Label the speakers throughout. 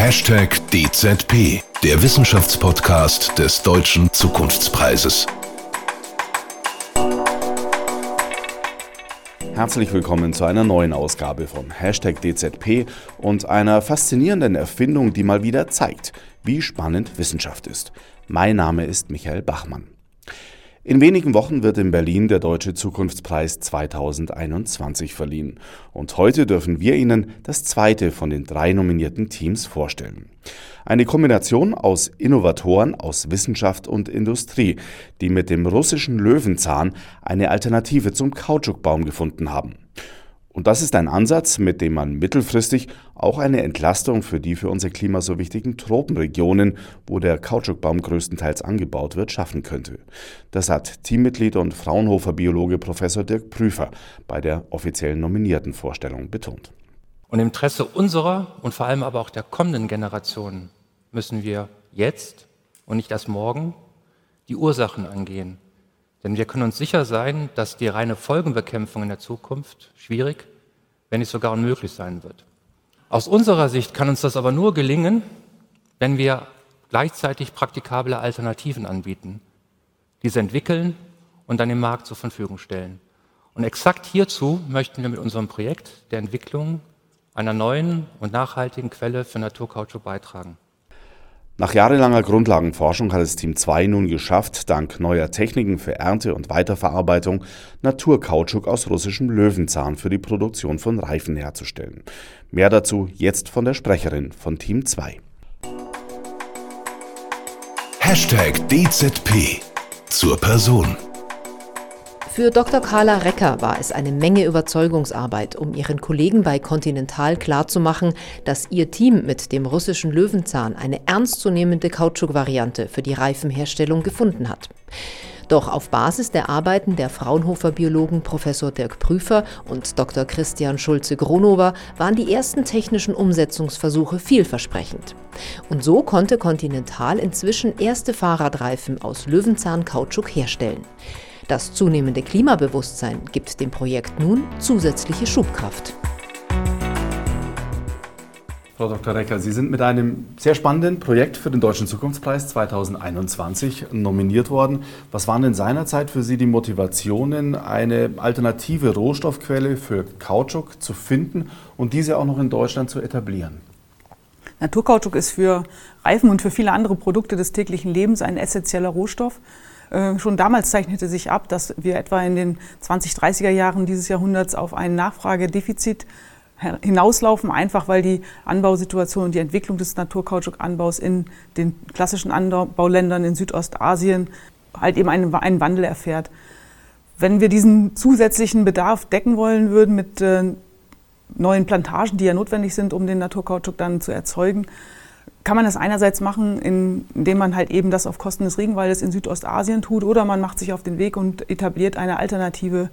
Speaker 1: Hashtag DZP, der Wissenschaftspodcast des Deutschen Zukunftspreises.
Speaker 2: Herzlich willkommen zu einer neuen Ausgabe von Hashtag DZP und einer faszinierenden Erfindung, die mal wieder zeigt, wie spannend Wissenschaft ist. Mein Name ist Michael Bachmann. In wenigen Wochen wird in Berlin der Deutsche Zukunftspreis 2021 verliehen. Und heute dürfen wir Ihnen das zweite von den drei nominierten Teams vorstellen. Eine Kombination aus Innovatoren aus Wissenschaft und Industrie, die mit dem russischen Löwenzahn eine Alternative zum Kautschukbaum gefunden haben. Und das ist ein Ansatz, mit dem man mittelfristig auch eine Entlastung für die für unser Klima so wichtigen Tropenregionen, wo der Kautschukbaum größtenteils angebaut wird, schaffen könnte. Das hat Teammitglied und Fraunhofer-Biologe Professor Dirk Prüfer bei der offiziellen nominierten Vorstellung betont.
Speaker 3: Und im Interesse unserer und vor allem aber auch der kommenden Generationen müssen wir jetzt und nicht erst morgen die Ursachen angehen denn wir können uns sicher sein, dass die reine Folgenbekämpfung in der Zukunft schwierig, wenn nicht sogar unmöglich sein wird. Aus unserer Sicht kann uns das aber nur gelingen, wenn wir gleichzeitig praktikable Alternativen anbieten, diese entwickeln und dann im Markt zur Verfügung stellen. Und exakt hierzu möchten wir mit unserem Projekt der Entwicklung einer neuen und nachhaltigen Quelle für Naturkautschuk beitragen.
Speaker 2: Nach jahrelanger Grundlagenforschung hat es Team 2 nun geschafft, dank neuer Techniken für Ernte und Weiterverarbeitung Naturkautschuk aus russischem Löwenzahn für die Produktion von Reifen herzustellen. Mehr dazu jetzt von der Sprecherin von Team 2.
Speaker 1: Hashtag DZP zur Person.
Speaker 4: Für Dr. Carla Recker war es eine Menge Überzeugungsarbeit, um ihren Kollegen bei Continental klarzumachen, dass ihr Team mit dem russischen Löwenzahn eine ernstzunehmende Kautschukwariante für die Reifenherstellung gefunden hat. Doch auf Basis der Arbeiten der Fraunhofer Biologen Professor Dirk Prüfer und Dr. Christian Schulze-Gronover waren die ersten technischen Umsetzungsversuche vielversprechend. Und so konnte Continental inzwischen erste Fahrradreifen aus Löwenzahn-Kautschuk herstellen. Das zunehmende Klimabewusstsein gibt dem Projekt nun zusätzliche Schubkraft.
Speaker 2: Frau Dr. Recker, Sie sind mit einem sehr spannenden Projekt für den Deutschen Zukunftspreis 2021 nominiert worden. Was waren denn seinerzeit für Sie die Motivationen, eine alternative Rohstoffquelle für Kautschuk zu finden und diese auch noch in Deutschland zu etablieren?
Speaker 5: Naturkautschuk ist für Reifen und für viele andere Produkte des täglichen Lebens ein essentieller Rohstoff. Äh, schon damals zeichnete sich ab, dass wir etwa in den 20, 30er Jahren dieses Jahrhunderts auf ein Nachfragedefizit hinauslaufen, einfach weil die Anbausituation und die Entwicklung des Naturkautschukanbaus in den klassischen Anbauländern in Südostasien halt eben einen, einen Wandel erfährt. Wenn wir diesen zusätzlichen Bedarf decken wollen würden mit äh, neuen Plantagen, die ja notwendig sind, um den Naturkautschuk dann zu erzeugen, kann man das einerseits machen, indem man halt eben das auf Kosten des Regenwaldes in Südostasien tut, oder man macht sich auf den Weg und etabliert eine alternative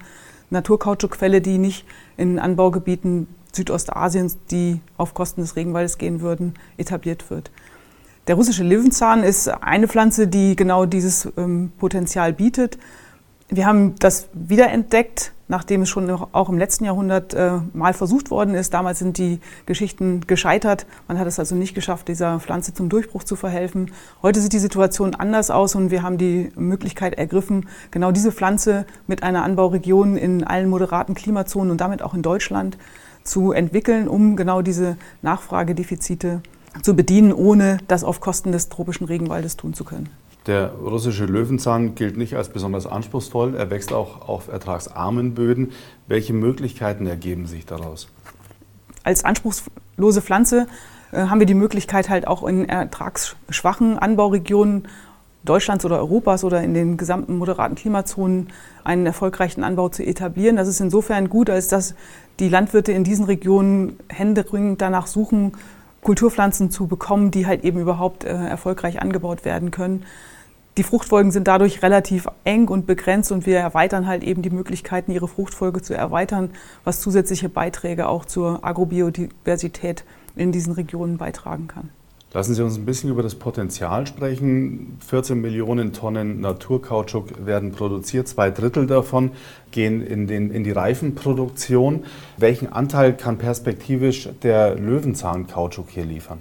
Speaker 5: Naturkautschukquelle, die nicht in Anbaugebieten Südostasiens, die auf Kosten des Regenwaldes gehen würden, etabliert wird. Der russische Löwenzahn ist eine Pflanze, die genau dieses ähm, Potenzial bietet. Wir haben das wiederentdeckt, nachdem es schon auch im letzten Jahrhundert äh, mal versucht worden ist. Damals sind die Geschichten gescheitert. Man hat es also nicht geschafft, dieser Pflanze zum Durchbruch zu verhelfen. Heute sieht die Situation anders aus und wir haben die Möglichkeit ergriffen, genau diese Pflanze mit einer Anbauregion in allen moderaten Klimazonen und damit auch in Deutschland zu entwickeln, um genau diese Nachfragedefizite zu bedienen, ohne das auf Kosten des tropischen Regenwaldes tun zu können.
Speaker 2: Der russische Löwenzahn gilt nicht als besonders anspruchsvoll. Er wächst auch auf ertragsarmen Böden. Welche Möglichkeiten ergeben sich daraus?
Speaker 5: Als anspruchslose Pflanze äh, haben wir die Möglichkeit, halt auch in ertragsschwachen Anbauregionen Deutschlands oder Europas oder in den gesamten moderaten Klimazonen einen erfolgreichen Anbau zu etablieren. Das ist insofern gut, als dass die Landwirte in diesen Regionen händeringend danach suchen, Kulturpflanzen zu bekommen, die halt eben überhaupt äh, erfolgreich angebaut werden können. Die Fruchtfolgen sind dadurch relativ eng und begrenzt und wir erweitern halt eben die Möglichkeiten, ihre Fruchtfolge zu erweitern, was zusätzliche Beiträge auch zur Agrobiodiversität in diesen Regionen beitragen kann.
Speaker 2: Lassen Sie uns ein bisschen über das Potenzial sprechen. 14 Millionen Tonnen Naturkautschuk werden produziert, zwei Drittel davon gehen in, den, in die Reifenproduktion. Welchen Anteil kann perspektivisch der Löwenzahnkautschuk hier liefern?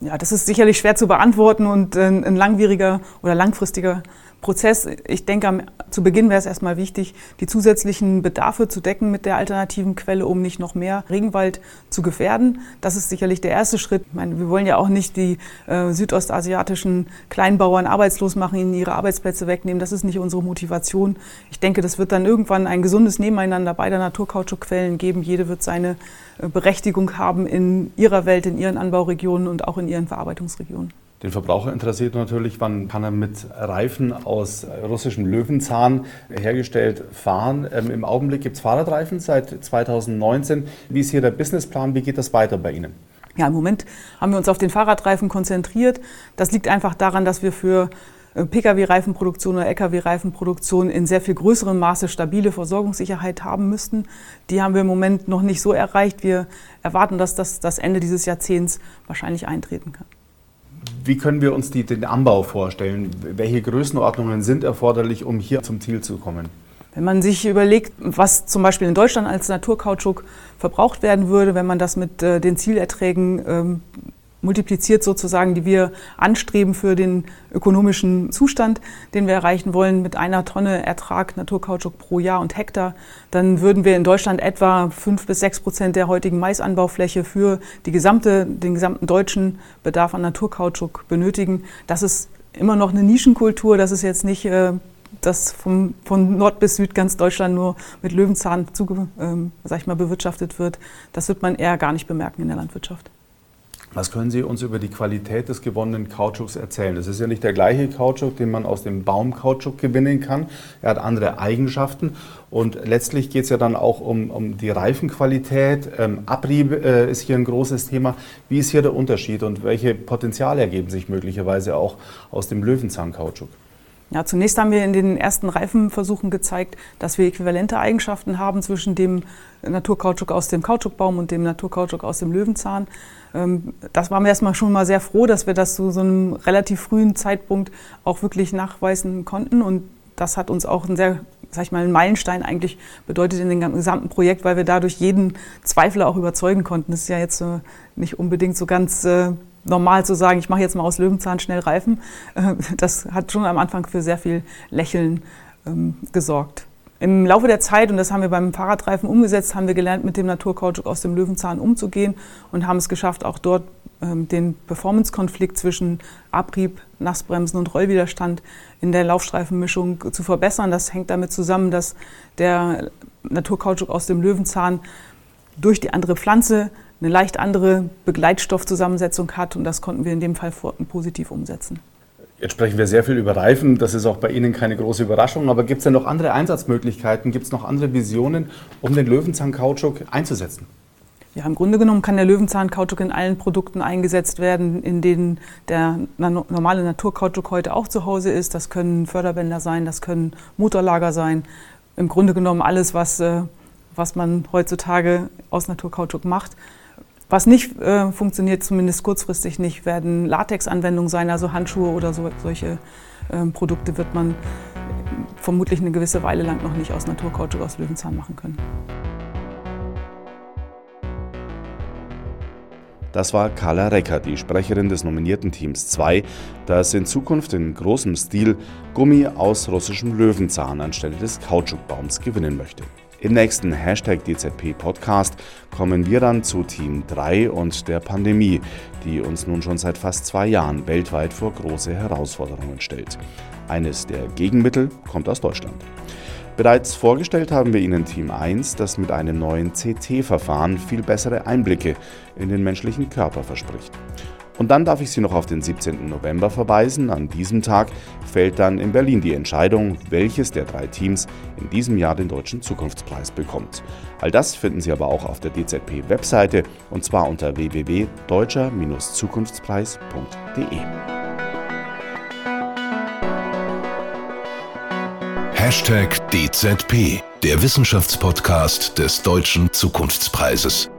Speaker 5: Ja, das ist sicherlich schwer zu beantworten und ein langwieriger oder langfristiger Prozess. Ich denke, zu Beginn wäre es erstmal wichtig, die zusätzlichen Bedarfe zu decken mit der alternativen Quelle, um nicht noch mehr Regenwald zu gefährden. Das ist sicherlich der erste Schritt. Ich meine, wir wollen ja auch nicht die äh, südostasiatischen Kleinbauern arbeitslos machen, ihnen ihre Arbeitsplätze wegnehmen. Das ist nicht unsere Motivation. Ich denke, das wird dann irgendwann ein gesundes Nebeneinander beider Naturkautschukquellen geben. Jede wird seine äh, Berechtigung haben in ihrer Welt, in ihren Anbauregionen und auch in ihren Verarbeitungsregionen.
Speaker 2: Den Verbraucher interessiert natürlich, wann kann er mit Reifen aus russischem Löwenzahn hergestellt fahren. Ähm, Im Augenblick gibt es Fahrradreifen seit 2019. Wie ist hier der Businessplan? Wie geht das weiter bei Ihnen?
Speaker 5: Ja, im Moment haben wir uns auf den Fahrradreifen konzentriert. Das liegt einfach daran, dass wir für äh, Pkw-Reifenproduktion oder Lkw-Reifenproduktion in sehr viel größerem Maße stabile Versorgungssicherheit haben müssten. Die haben wir im Moment noch nicht so erreicht. Wir erwarten, dass das das Ende dieses Jahrzehnts wahrscheinlich eintreten kann.
Speaker 2: Wie können wir uns die, den Anbau vorstellen? Welche Größenordnungen sind erforderlich, um hier zum Ziel zu kommen?
Speaker 5: Wenn man sich überlegt, was zum Beispiel in Deutschland als Naturkautschuk verbraucht werden würde, wenn man das mit äh, den Zielerträgen ähm, multipliziert sozusagen, die wir anstreben für den ökonomischen Zustand, den wir erreichen wollen, mit einer Tonne Ertrag Naturkautschuk pro Jahr und Hektar, dann würden wir in Deutschland etwa fünf bis sechs Prozent der heutigen Maisanbaufläche für die gesamte, den gesamten deutschen Bedarf an Naturkautschuk benötigen. Das ist immer noch eine Nischenkultur. Das ist jetzt nicht äh, dass vom, von Nord bis Süd ganz Deutschland nur mit Löwenzahn zu, ähm, ich mal, bewirtschaftet wird. Das wird man eher gar nicht bemerken in der Landwirtschaft.
Speaker 2: Was können Sie uns über die Qualität des gewonnenen Kautschuks erzählen? Das ist ja nicht der gleiche Kautschuk, den man aus dem Baumkautschuk gewinnen kann. Er hat andere Eigenschaften und letztlich geht es ja dann auch um, um die Reifenqualität. Ähm, Abrieb äh, ist hier ein großes Thema. Wie ist hier der Unterschied und welche Potenziale ergeben sich möglicherweise auch aus dem Löwenzahnkautschuk?
Speaker 5: Ja, zunächst haben wir in den ersten Reifenversuchen gezeigt, dass wir äquivalente Eigenschaften haben zwischen dem Naturkautschuk aus dem Kautschukbaum und dem Naturkautschuk aus dem Löwenzahn. Ähm, das waren wir erstmal schon mal sehr froh, dass wir das zu so einem relativ frühen Zeitpunkt auch wirklich nachweisen konnten. Und das hat uns auch ein sehr, sag ich mal, ein Meilenstein eigentlich bedeutet in dem gesamten Projekt, weil wir dadurch jeden Zweifler auch überzeugen konnten. Das ist ja jetzt nicht unbedingt so ganz äh, normal zu sagen, ich mache jetzt mal aus Löwenzahn schnell Reifen, äh, das hat schon am Anfang für sehr viel Lächeln ähm, gesorgt. Im Laufe der Zeit, und das haben wir beim Fahrradreifen umgesetzt, haben wir gelernt, mit dem Naturkautschuk aus dem Löwenzahn umzugehen und haben es geschafft, auch dort ähm, den Performance-Konflikt zwischen Abrieb, Nassbremsen und Rollwiderstand in der Laufstreifenmischung zu verbessern. Das hängt damit zusammen, dass der Naturkautschuk aus dem Löwenzahn durch die andere Pflanze eine leicht andere Begleitstoffzusammensetzung hat und das konnten wir in dem Fall positiv umsetzen.
Speaker 2: Jetzt sprechen wir sehr viel über Reifen, das ist auch bei Ihnen keine große Überraschung, aber gibt es denn noch andere Einsatzmöglichkeiten, gibt es noch andere Visionen, um den Löwenzahn-Kautschuk einzusetzen?
Speaker 5: Ja, im Grunde genommen kann der Löwenzahn-Kautschuk in allen Produkten eingesetzt werden, in denen der normale Naturkautschuk heute auch zu Hause ist. Das können Förderbänder sein, das können Motorlager sein. Im Grunde genommen alles, was, äh, was man heutzutage aus Naturkautschuk macht. Was nicht äh, funktioniert, zumindest kurzfristig nicht, werden Latex-Anwendungen sein, also Handschuhe oder so, solche äh, Produkte wird man vermutlich eine gewisse Weile lang noch nicht aus Naturkautschuk aus Löwenzahn machen können.
Speaker 2: Das war Carla Recker, die Sprecherin des nominierten Teams 2, das in Zukunft in großem Stil Gummi aus russischem Löwenzahn anstelle des Kautschukbaums gewinnen möchte. Im nächsten Hashtag DZP Podcast kommen wir dann zu Team 3 und der Pandemie, die uns nun schon seit fast zwei Jahren weltweit vor große Herausforderungen stellt. Eines der Gegenmittel kommt aus Deutschland. Bereits vorgestellt haben wir Ihnen Team 1, das mit einem neuen CT-Verfahren viel bessere Einblicke in den menschlichen Körper verspricht. Und dann darf ich Sie noch auf den 17. November verweisen. An diesem Tag fällt dann in Berlin die Entscheidung, welches der drei Teams in diesem Jahr den Deutschen Zukunftspreis bekommt. All das finden Sie aber auch auf der DZP-Webseite und zwar unter www.deutscher-zukunftspreis.de.
Speaker 1: Hashtag DZP, der Wissenschaftspodcast des Deutschen Zukunftspreises.